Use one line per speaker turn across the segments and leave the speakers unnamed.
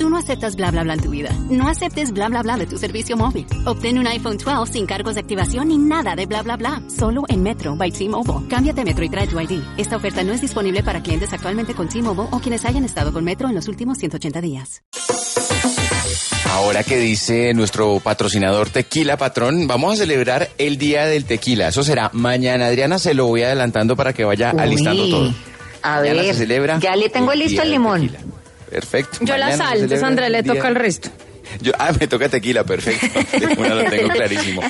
Tú no aceptas bla bla bla en tu vida. No aceptes bla bla bla de tu servicio móvil. Obtén un iPhone 12 sin cargos de activación ni nada de bla bla bla. Solo en Metro by T-Mobile. Cámbiate a Metro y trae tu ID. Esta oferta no es disponible para clientes actualmente con T-Mobile o quienes hayan estado con Metro en los últimos 180 días.
Ahora que dice nuestro patrocinador Tequila Patrón, vamos a celebrar el Día del Tequila. Eso será mañana. Adriana, se lo voy adelantando para que vaya alistando todo.
A
Mañana
ver,
se celebra
ya le tengo
el
listo el limón.
Tequila. Perfecto.
Yo la
Mañana se
sal, entonces
celebra
Andrea le toca el resto.
Yo, ah, me toca tequila, perfecto. Una lo tengo clarísimo.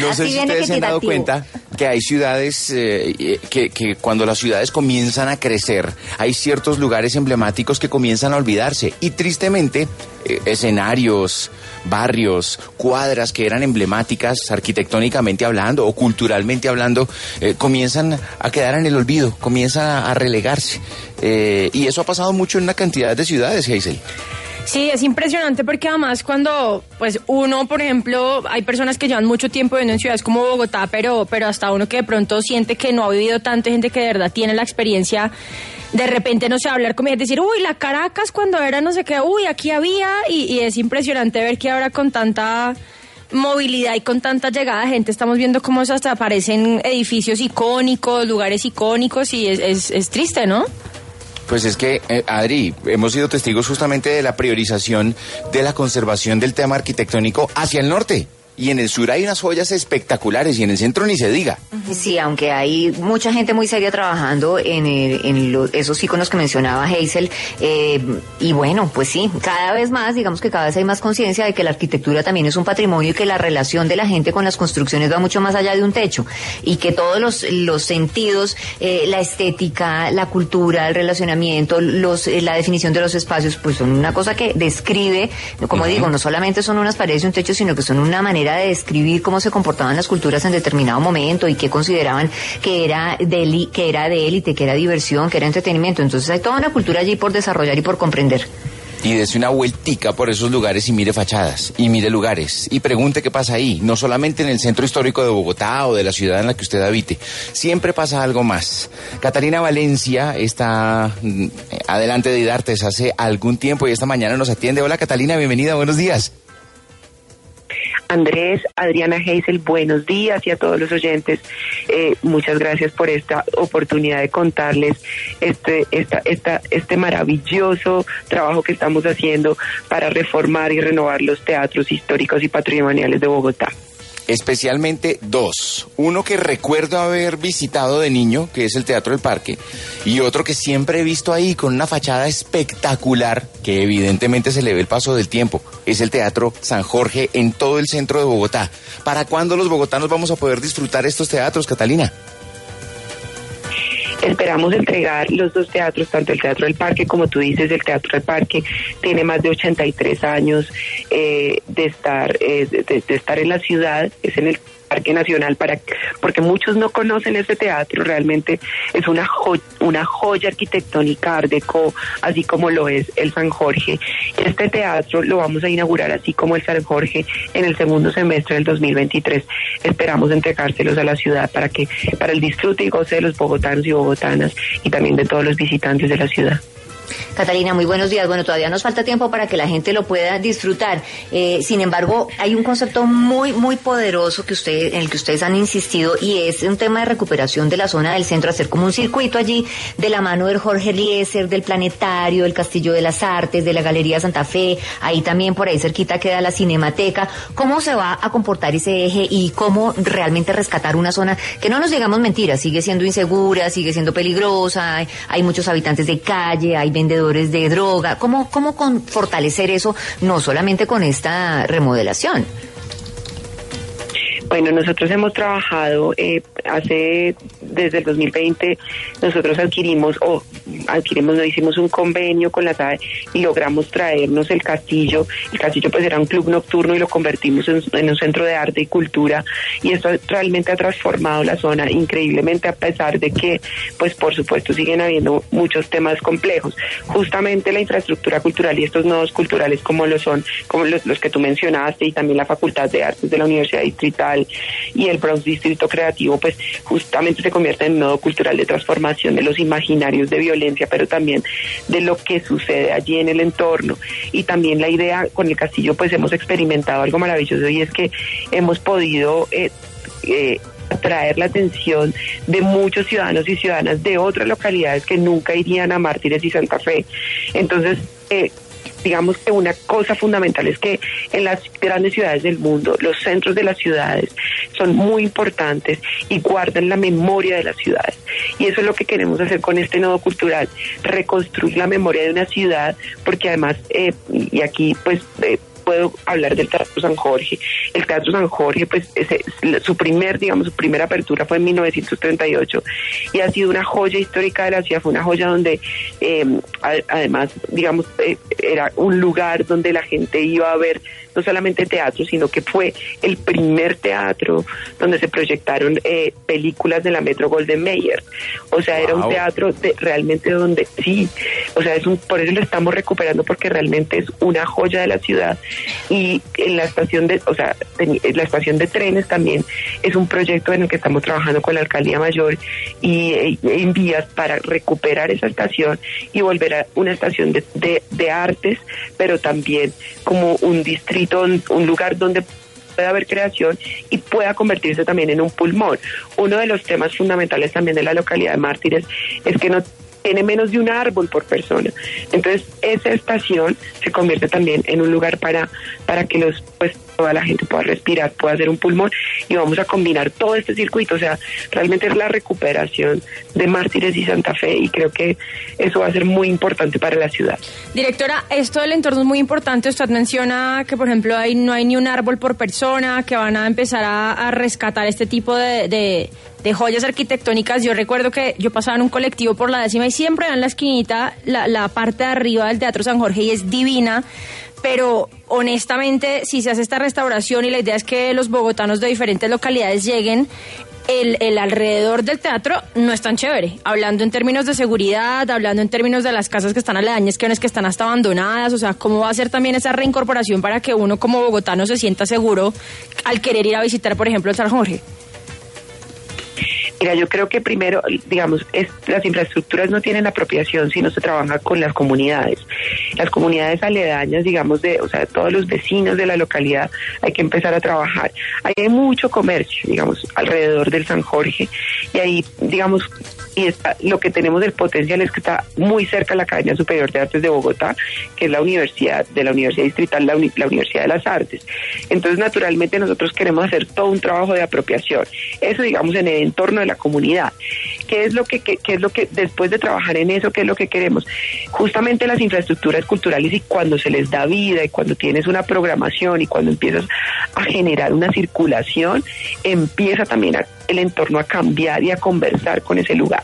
No
Así
sé si ustedes se han dado cuenta que hay ciudades, eh, que, que cuando las ciudades comienzan a crecer, hay ciertos lugares emblemáticos que comienzan a olvidarse. Y tristemente, eh, escenarios, barrios, cuadras que eran emblemáticas arquitectónicamente hablando o culturalmente hablando, eh, comienzan a quedar en el olvido, comienzan a, a relegarse. Eh, y eso ha pasado mucho en una cantidad de ciudades, Hazel.
Sí, es impresionante porque además cuando, pues uno, por ejemplo, hay personas que llevan mucho tiempo viviendo en ciudades como Bogotá, pero, pero hasta uno que de pronto siente que no ha vivido tanto, gente que de verdad tiene la experiencia, de repente no sé, hablar con gente, decir, uy, la Caracas cuando era no sé qué, uy, aquí había, y, es impresionante ver que ahora con tanta movilidad y con tanta llegada de gente estamos viendo cómo hasta aparecen edificios icónicos, lugares icónicos y es, es triste, ¿no?
Pues es que, eh, Adri, hemos sido testigos justamente de la priorización de la conservación del tema arquitectónico hacia el norte. Y en el sur hay unas joyas espectaculares y en el centro ni se diga.
Sí, aunque hay mucha gente muy seria trabajando en, el- en esos iconos que mencionaba Hazel, eh, y bueno, pues sí, cada vez más, digamos que cada vez hay más conciencia de que la arquitectura también es un patrimonio y que la relación de la gente con las construcciones va mucho más allá de un techo, y que todos los, los sentidos, eh, la estética, la cultura, el relacionamiento, los, eh, la definición de los espacios, pues son una cosa que describe, como digo, no solamente son unas paredes y un techo, sino que son una manera de describir cómo se comportaban las culturas en determinado momento y qué consideraban que era de, que era de élite, que era diversión, que era entretenimiento. Entonces hay toda una cultura allí por desarrollar y por comprender.
Y dese una vueltica por esos lugares y mire fachadas, y mire lugares, y pregunte qué pasa ahí, no solamente en el centro histórico de Bogotá o de la ciudad en la que usted habite, siempre pasa algo más. Catalina Valencia está mm, adelante de Idartes hace algún tiempo y esta mañana nos atiende. Hola Catalina, bienvenida, buenos días.
Andrés, Adriana Heisel, buenos días y a todos los oyentes. eh, muchas gracias por esta oportunidad de contarles este, esta, esta, este maravilloso trabajo que estamos haciendo para reformar y renovar los teatros históricos y patrimoniales de Bogotá.
Especialmente dos. Uno que recuerdo haber visitado de niño, que es el Teatro del Parque, y otro que siempre he visto ahí con una fachada espectacular, que evidentemente se le ve el paso del tiempo. Es el Teatro San Jorge en todo el centro de Bogotá. ¿Para cuándo los bogotanos vamos a poder disfrutar estos teatros, Catalina?
Esperamos entregar los dos teatros, tanto el Teatro del Parque como tú dices, el Teatro del Parque tiene más de 83 años eh, de estar eh, de, de estar en la ciudad, es en el Parque Nacional para porque muchos no conocen ese teatro, realmente es una jo- una joya arquitectónica art deco, así como lo es el San Jorge. Este teatro lo vamos a inaugurar así como el San Jorge en el segundo semestre del 2023. Esperamos entregárselos a la ciudad para que para el disfrute y goce de los bogotanos y bogotanas y también de todos los visitantes de la ciudad.
Catalina, muy buenos días. Bueno, todavía nos falta tiempo para que la gente lo pueda disfrutar. Eh, sin embargo, hay un concepto muy, muy poderoso que usted, en el que ustedes han insistido y es un tema de recuperación de la zona del centro, hacer como un circuito allí de la mano del Jorge Eliezer, del Planetario, del Castillo de las Artes, de la Galería Santa Fe. Ahí también por ahí cerquita queda la Cinemateca. ¿Cómo se va a comportar ese eje y cómo realmente rescatar una zona que no nos digamos mentiras, sigue siendo insegura, sigue siendo peligrosa, hay, hay muchos habitantes de calle, hay vendedores de droga. ¿Cómo, cómo con fortalecer eso, no solamente con esta remodelación?
Bueno, nosotros hemos trabajado eh, hace, desde el 2020, nosotros adquirimos, o adquirimos, nos hicimos un convenio con la SAE y logramos traernos el castillo. El castillo pues era un club nocturno y lo convertimos en, un centro de arte y cultura y esto realmente ha transformado la zona increíblemente a pesar de que, pues por supuesto, siguen habiendo muchos temas complejos. Justamente la infraestructura cultural y estos nodos culturales como lo son, como los que tú mencionaste y también la Facultad de Artes de la Universidad Distrital y el Bronx Distrito Creativo, pues justamente se convierte en un nodo cultural de transformación de los imaginarios de violencia, pero también de lo que sucede allí en el entorno. Y también la idea con el castillo, pues hemos experimentado algo maravilloso y es que hemos podido... Eh, eh, atraer la atención de muchos ciudadanos y ciudadanas de otras localidades que nunca irían a Mártires y Santa Fe. Entonces, eh, digamos que una cosa fundamental es que en las grandes ciudades del mundo, los centros de las ciudades son muy importantes y guardan la memoria de las ciudades. Y eso es lo que queremos hacer con este nodo cultural, reconstruir la memoria de una ciudad, porque además, eh, y aquí pues... Eh, puedo hablar del Teatro San Jorge. El Teatro San Jorge, pues ese, su primer, digamos, su primera apertura fue en 1938 y ha sido una joya histórica de la ciudad, fue una joya donde eh, además, digamos, eh, era un lugar donde la gente iba a ver no solamente teatro, sino que fue el primer teatro donde se proyectaron eh, películas de la Metro Golden Mayer. O sea, era un teatro de, realmente donde sí, o sea, es un, por eso lo estamos recuperando porque realmente es una joya de la ciudad y en la estación de, o sea, la estación de trenes también es un proyecto en el que estamos trabajando con la alcaldía mayor y eh, en vías para recuperar esa estación y volver a una estación de, de, de artes, pero también como un distrito un lugar donde pueda haber creación y pueda convertirse también en un pulmón. Uno de los temas fundamentales también de la localidad de Mártires es que no tiene menos de un árbol por persona. Entonces, esa estación se convierte también en un lugar para, para que los, pues, toda la gente pueda respirar, pueda hacer un pulmón y vamos a combinar todo este circuito. O sea, realmente es la recuperación de Mártires y Santa Fe y creo que eso va a ser muy importante para la ciudad.
Directora, esto del entorno es muy importante. Usted menciona que, por ejemplo, ahí no hay ni un árbol por persona, que van a empezar a, rescatar este tipo de, de, joyas arquitectónicas. Yo recuerdo que yo pasaba en un colectivo por la décima y siempre en la esquinita la, la parte de arriba del Teatro San Jorge y es divina pero honestamente, si se hace esta restauración y la idea es que los bogotanos de diferentes localidades lleguen, el, alrededor del teatro no es tan chévere. Hablando en términos de seguridad, hablando en términos de las casas que están aledañas, que que están hasta abandonadas, o sea, cómo va a ser también esa reincorporación para que uno como bogotano se sienta seguro al querer ir a visitar, por ejemplo, el San Jorge.
Mira, yo creo que primero, digamos, las infraestructuras no tienen apropiación si no se trabaja con las comunidades. Las comunidades aledañas, digamos, de, o sea, todos los vecinos de la localidad, hay que empezar a trabajar. Hay mucho comercio, digamos, alrededor del San Jorge, y ahí, digamos, y está, lo que tenemos del potencial es que está muy cerca la Academia Superior de Artes de Bogotá, que es la universidad de la Universidad Distrital, la, la Universidad de las Artes. Entonces, naturalmente, nosotros queremos hacer todo un trabajo de apropiación. Eso, digamos, en el entorno de la comunidad. ¿Qué es lo que, qué, es lo que después de trabajar en eso, qué es lo que queremos? Justamente las infraestructuras culturales y cuando se les da vida y cuando tienes una programación y cuando empiezas a generar una circulación, empieza también el entorno a cambiar y a conversar con ese lugar.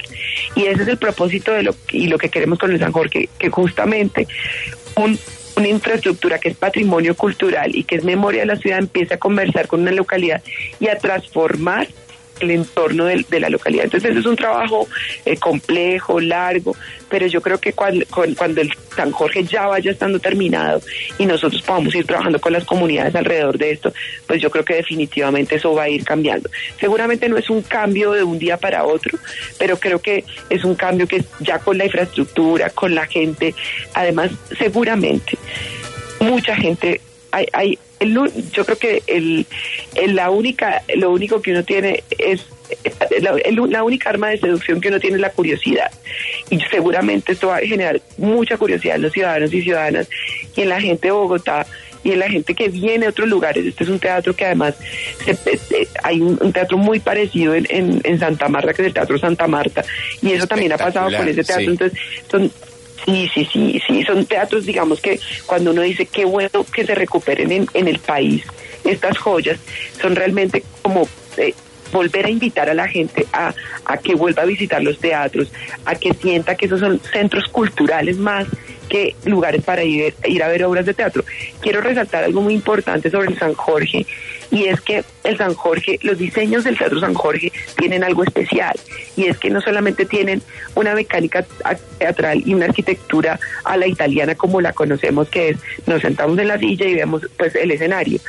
Y ese es el propósito de lo y lo que queremos con el San Jorge, que justamente una infraestructura que es patrimonio cultural y que es memoria de la ciudad empiece a conversar con una localidad y a transformar el entorno de, la localidad. Entonces es un trabajo eh, complejo, largo, pero yo creo que cuando, cuando el San Jorge ya vaya estando terminado y nosotros podamos ir trabajando con las comunidades alrededor de esto, pues yo creo que definitivamente eso va a ir cambiando. Seguramente no es un cambio de un día para otro, pero creo que es un cambio que ya con la infraestructura, con la gente, además seguramente mucha gente hay, hay yo creo que el, la única, lo único que uno tiene es la, la, única arma de seducción que uno tiene es la curiosidad. Y seguramente esto va a generar mucha curiosidad en los ciudadanos y ciudadanas y en la gente de Bogotá y en la gente que viene de otros lugares. Este es un teatro que además hay un, teatro muy parecido en, en, Santa Marta, que es el Teatro Santa Marta, y eso también ha pasado con ese teatro. Entonces, son Sí, sí, sí, sí, son teatros, digamos que cuando uno dice qué bueno que se recuperen en, en el país, estas joyas son realmente como eh, volver a invitar a la gente a, a que vuelva a visitar los teatros, a que sienta que esos son centros culturales más que lugares para ir, ir a ver obras de teatro. Quiero resaltar algo muy importante sobre el San Jorge y es que el San Jorge, los diseños del Teatro San Jorge tienen algo especial y es que no solamente tienen una mecánica teatral y una arquitectura a la italiana como la conocemos que es nos sentamos en la silla y vemos pues el escenario.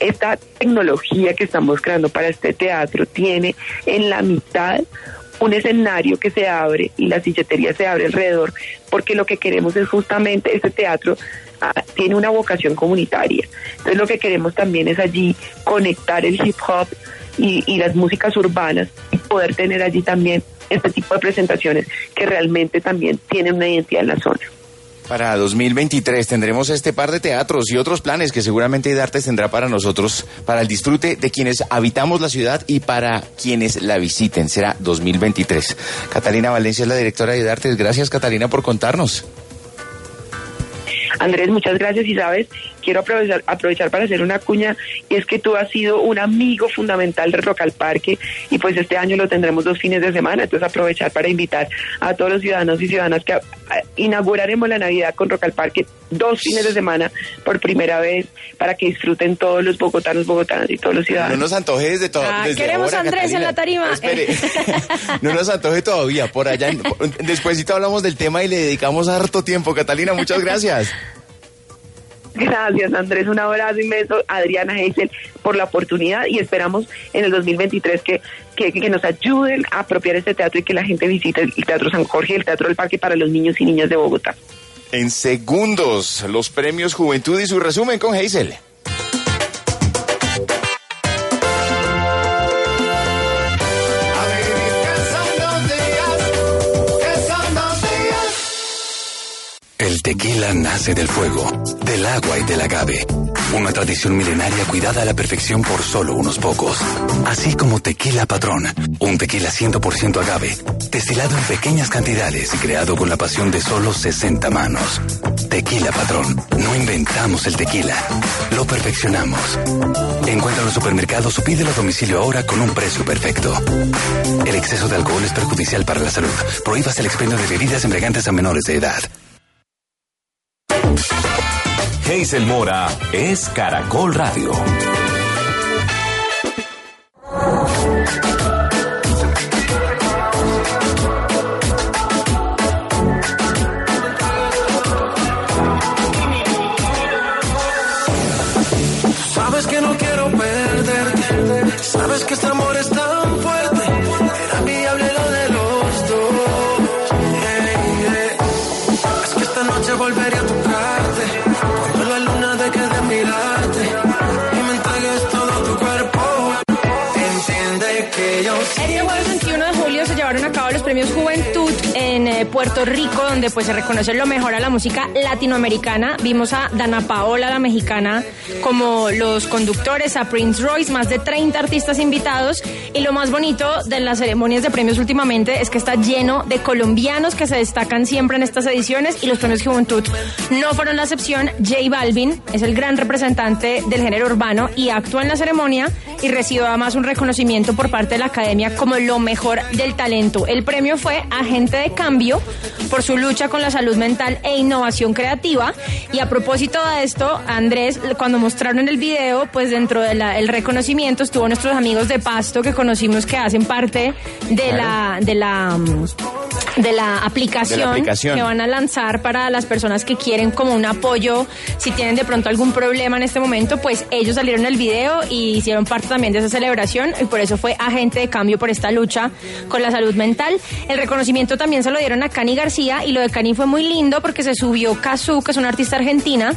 Esta tecnología que estamos creando para este teatro tiene en la mitad un escenario que se abre y la silletería se abre alrededor, porque lo que queremos es justamente este teatro ah, tiene una vocación comunitaria. Entonces lo que queremos también es allí conectar el hip hop y, y las músicas urbanas y poder tener allí también este tipo de presentaciones que realmente también tienen una identidad en la zona.
Para 2023 tendremos este par de teatros y otros planes que seguramente Idartes tendrá para nosotros, para el disfrute de quienes habitamos la ciudad y para quienes la visiten. Será 2023. Catalina Valencia es la directora de Idartes. Gracias, Catalina, por contarnos.
Andrés, muchas gracias y sabes, quiero aprovechar, aprovechar para hacer una cuña y es que tú has sido un amigo fundamental de Rock al Parque y pues este año lo tendremos dos fines de semana, entonces aprovechar para invitar a todos los ciudadanos y ciudadanas que a, a, inauguraremos la Navidad con Rock al Parque dos fines de semana por primera vez para que disfruten todos los bogotanos, bogotanas y todos los ciudadanos.
No nos antoje desde todo.
Ah,
desde
queremos
ahora,
a Andrés
Catalina.
en la tarima.
Espere. no nos antoje todavía. Por allá, despuésito hablamos del tema y le dedicamos harto tiempo. Catalina, muchas gracias.
Gracias Andrés, un abrazo inmenso, Adriana Heisel, por la oportunidad y esperamos en el 2023 que, que, que nos ayuden a apropiar este teatro y que la gente visite el Teatro San Jorge el Teatro del Parque para los niños y niñas de Bogotá.
En segundos, los premios Juventud y su resumen con Hazel.
Nace del fuego, del agua y del agave. Una tradición milenaria cuidada a la perfección por solo unos pocos. Así como Tequila Patrón, un tequila 100% agave, destilado en pequeñas cantidades y creado con la pasión de solo 60 manos. Tequila Patrón, no inventamos el tequila, lo perfeccionamos. Encuentra en los supermercados o pídelo a domicilio ahora con un precio perfecto. El exceso de alcohol es perjudicial para la salud. Prohíbas el expendio de bebidas embriagantes a menores de edad.
Hazel Mora es Caracol Radio.
Sport. Rico, donde pues se reconoce lo mejor a la música latinoamericana. Vimos a Dana Paola, la mexicana, como los conductores, a Prince Royce, más de 30 artistas invitados. Y lo más bonito de las ceremonias de premios últimamente es que está lleno de colombianos que se destacan siempre en estas ediciones y los premios Juventud no fueron la excepción. J Balvin es el gran representante del género urbano y actúa en la ceremonia y recibió además un reconocimiento por parte de la academia como lo mejor del talento. El premio fue Agente de Cambio por su lucha con la salud mental e innovación creativa. Y a propósito de esto, Andrés, cuando mostraron el video, pues dentro del reconocimiento estuvo nuestros amigos de Pasto que conocimos que hacen parte de la de la mm, de la aplicación,
De la aplicación.
que van a lanzar para las personas que quieren como un apoyo si tienen de pronto algún problema en este momento pues ellos salieron el video y hicieron parte también de esa celebración y por eso fue agente de cambio por esta lucha con la salud mental el reconocimiento también se lo dieron a Cani García y lo de Cani fue muy lindo porque se subió Kazu que es una artista argentina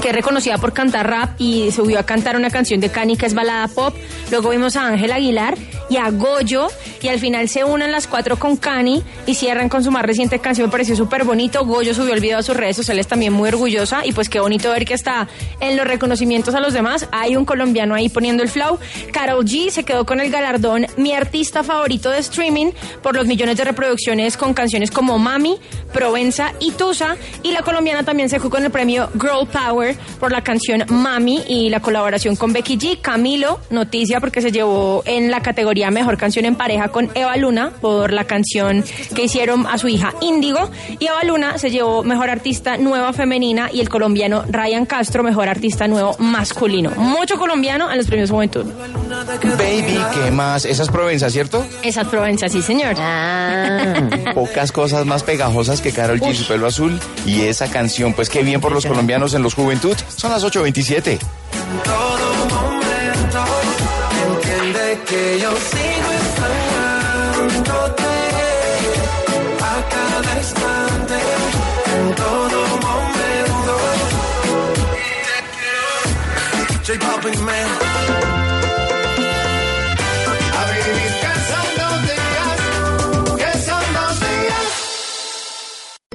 que es reconocida por cantar rap y subió a cantar una canción de Cani que es balada pop. Luego vimos a Ángel Aguilar y a Goyo y al final se unen las cuatro con Cani y cierran con su más reciente canción, me pareció súper bonito. Goyo subió el video a sus redes sociales también muy orgullosa y pues qué bonito ver que está en los reconocimientos a los demás. Hay un colombiano ahí poniendo el flow. Carol G se quedó con el galardón Mi artista favorito de streaming por los millones de reproducciones con canciones como Mami, Provenza y Tusa y la colombiana también se quedó con el premio Girl Power por la canción Mami y la colaboración con Becky G. Camilo, noticia porque se llevó en la categoría Mejor Canción en Pareja con Eva Luna por la canción que hicieron a su hija Índigo. Y Eva Luna se llevó Mejor Artista Nueva Femenina y el colombiano Ryan Castro Mejor Artista Nuevo Masculino. Mucho colombiano en los premios Juventud.
Baby, ¿qué más? Esa es Provenza, ¿cierto?
Esa es Provenza, sí, señor.
Ah.
Pocas cosas más pegajosas que Carol G, su pelo azul. Y esa canción, pues qué bien por los colombianos en los Juventud. Son las 8.27.
que yo sigo extrañándote a cada instante, en todo momento. J Balvin, man.